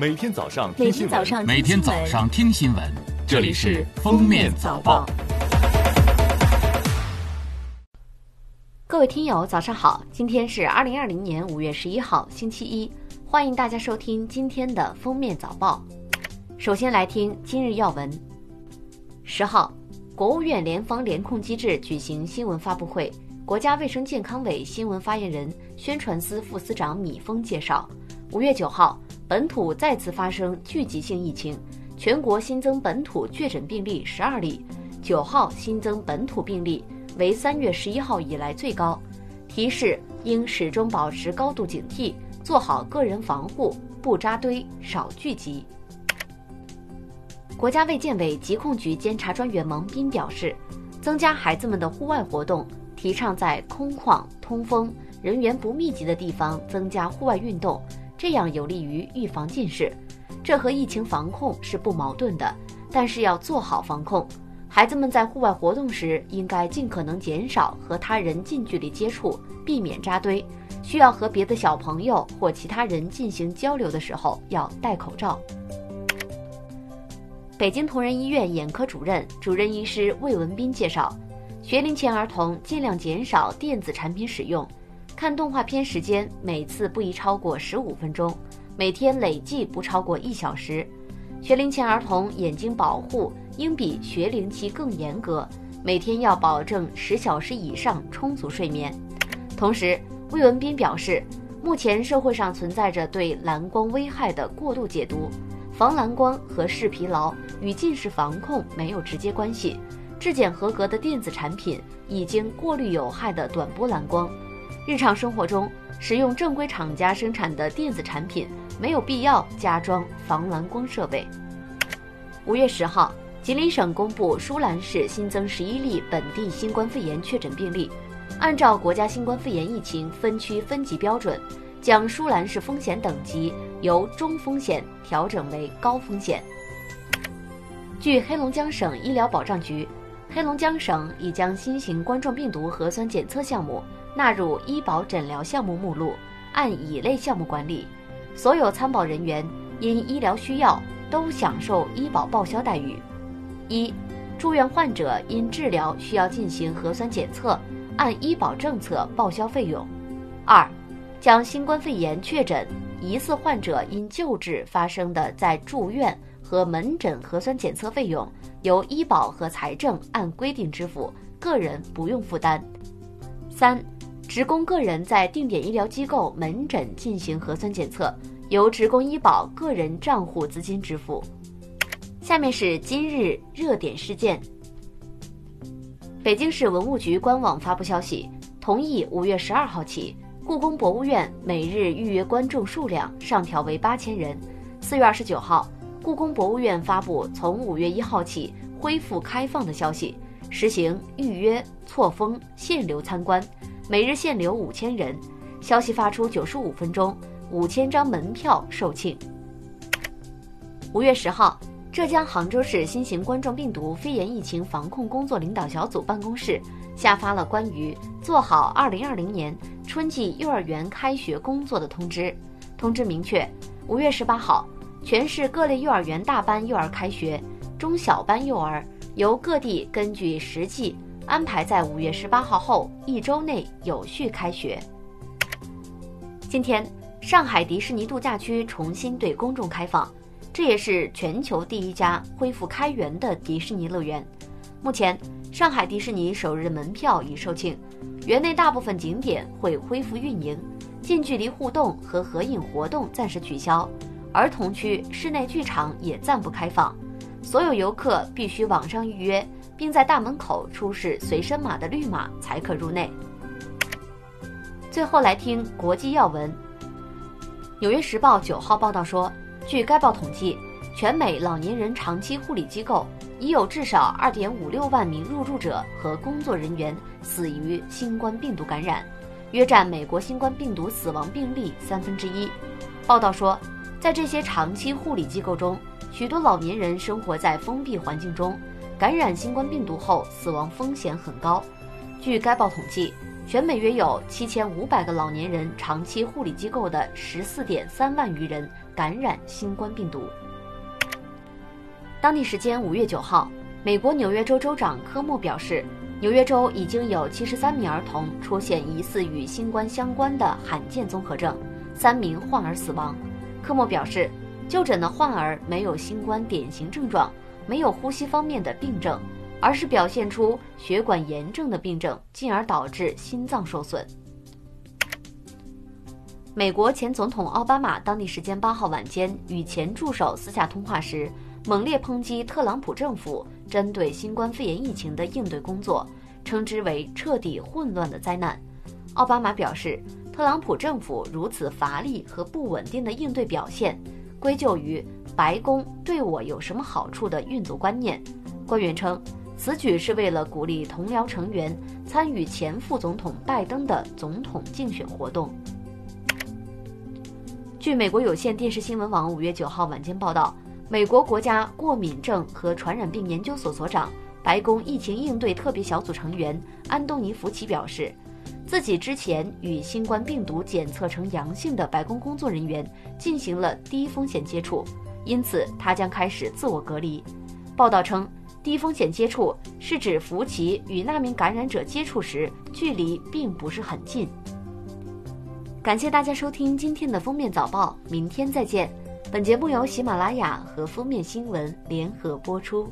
每天早上听新闻，每天早上听新闻，这里是《封面早报》。各位听友，早上好！今天是二零二零年五月十一号，星期一，欢迎大家收听今天的《封面早报》。首先来听今日要闻。十号，国务院联防联控机制举行新闻发布会，国家卫生健康委新闻发言人、宣传司副司长米峰介绍，五月九号。本土再次发生聚集性疫情，全国新增本土确诊病例十二例，九号新增本土病例为三月十一号以来最高。提示应始终保持高度警惕，做好个人防护，不扎堆，少聚集。国家卫健委疾控局监察专员蒙斌表示，增加孩子们的户外活动，提倡在空旷、通风、人员不密集的地方增加户外运动。这样有利于预防近视，这和疫情防控是不矛盾的。但是要做好防控，孩子们在户外活动时应该尽可能减少和他人近距离接触，避免扎堆。需要和别的小朋友或其他人进行交流的时候要戴口罩。北京同仁医院眼科主任、主任医师魏文斌介绍，学龄前儿童尽量减少电子产品使用。看动画片时间每次不宜超过十五分钟，每天累计不超过一小时。学龄前儿童眼睛保护应比学龄期更严格，每天要保证十小时以上充足睡眠。同时，魏文斌表示，目前社会上存在着对蓝光危害的过度解读，防蓝光和视疲劳与近视防控没有直接关系。质检合格的电子产品已经过滤有害的短波蓝光。日常生活中，使用正规厂家生产的电子产品，没有必要加装防蓝光设备。五月十号，吉林省公布舒兰市新增十一例本地新冠肺炎确诊病例，按照国家新冠肺炎疫情分区分级标准，将舒兰市风险等级由中风险调整为高风险。据黑龙江省医疗保障局，黑龙江省已将新型冠状病毒核酸检测项目。纳入医保诊疗项目目录，按乙类项目管理。所有参保人员因医疗需要都享受医保报销待遇：一、住院患者因治疗需要进行核酸检测，按医保政策报销费用；二、将新冠肺炎确诊疑似患者因救治发生的在住院和门诊核酸检测费用，由医保和财政按规定支付，个人不用负担；三。职工个人在定点医疗机构门诊进行核酸检测，由职工医保个人账户资金支付。下面是今日热点事件。北京市文物局官网发布消息，同意五月十二号起，故宫博物院每日预约观众数量上调为八千人。四月二十九号，故宫博物院发布从五月一号起恢复开放的消息，实行预约、错峰、限流参观。每日限流五千人，消息发出九十五分钟，五千张门票售罄。五月十号，浙江杭州市新型冠状病毒肺炎疫情防控工作领导小组办公室下发了关于做好二零二零年春季幼儿园开学工作的通知。通知明确，五月十八号，全市各类幼儿园大班幼儿开学，中小班幼儿由各地根据实际。安排在五月十八号后一周内有序开学。今天，上海迪士尼度假区重新对公众开放，这也是全球第一家恢复开园的迪士尼乐园。目前，上海迪士尼首日门票已售罄，园内大部分景点会恢复运营，近距离互动和合影活动暂时取消，儿童区、室内剧场也暂不开放，所有游客必须网上预约。并在大门口出示随身码的绿码才可入内。最后来听国际要闻。《纽约时报》九号报道说，据该报统计，全美老年人长期护理机构已有至少二点五六万名入住者和工作人员死于新冠病毒感染，约占美国新冠病毒死亡病例三分之一。报道说，在这些长期护理机构中，许多老年人生活在封闭环境中。感染新冠病毒后死亡风险很高。据该报统计，全美约有七千五百个老年人长期护理机构的十四点三万余人感染新冠病毒。当地时间五月九号，美国纽约州州长科莫表示，纽约州已经有七十三名儿童出现疑似与新冠相关的罕见综合症，三名患儿死亡。科莫表示，就诊的患儿没有新冠典型症状，没有呼吸方面的病症，而是表现出血管炎症的病症，进而导致心脏受损。美国前总统奥巴马当地时间八号晚间与前助手私下通话时。猛烈抨击特朗普政府针对新冠肺炎疫情的应对工作，称之为彻底混乱的灾难。奥巴马表示，特朗普政府如此乏力和不稳定的应对表现，归咎于白宫对我有什么好处的运作观念。官员称，此举是为了鼓励同僚成员参与前副总统拜登的总统竞选活动。据美国有线电视新闻网五月九号晚间报道。美国国家过敏症和传染病研究所所长、白宫疫情应对特别小组成员安东尼·福奇表示，自己之前与新冠病毒检测呈阳性的白宫工作人员进行了低风险接触，因此他将开始自我隔离。报道称，低风险接触是指福奇与那名感染者接触时距离并不是很近。感谢大家收听今天的封面早报，明天再见。本节目由喜马拉雅和封面新闻联合播出。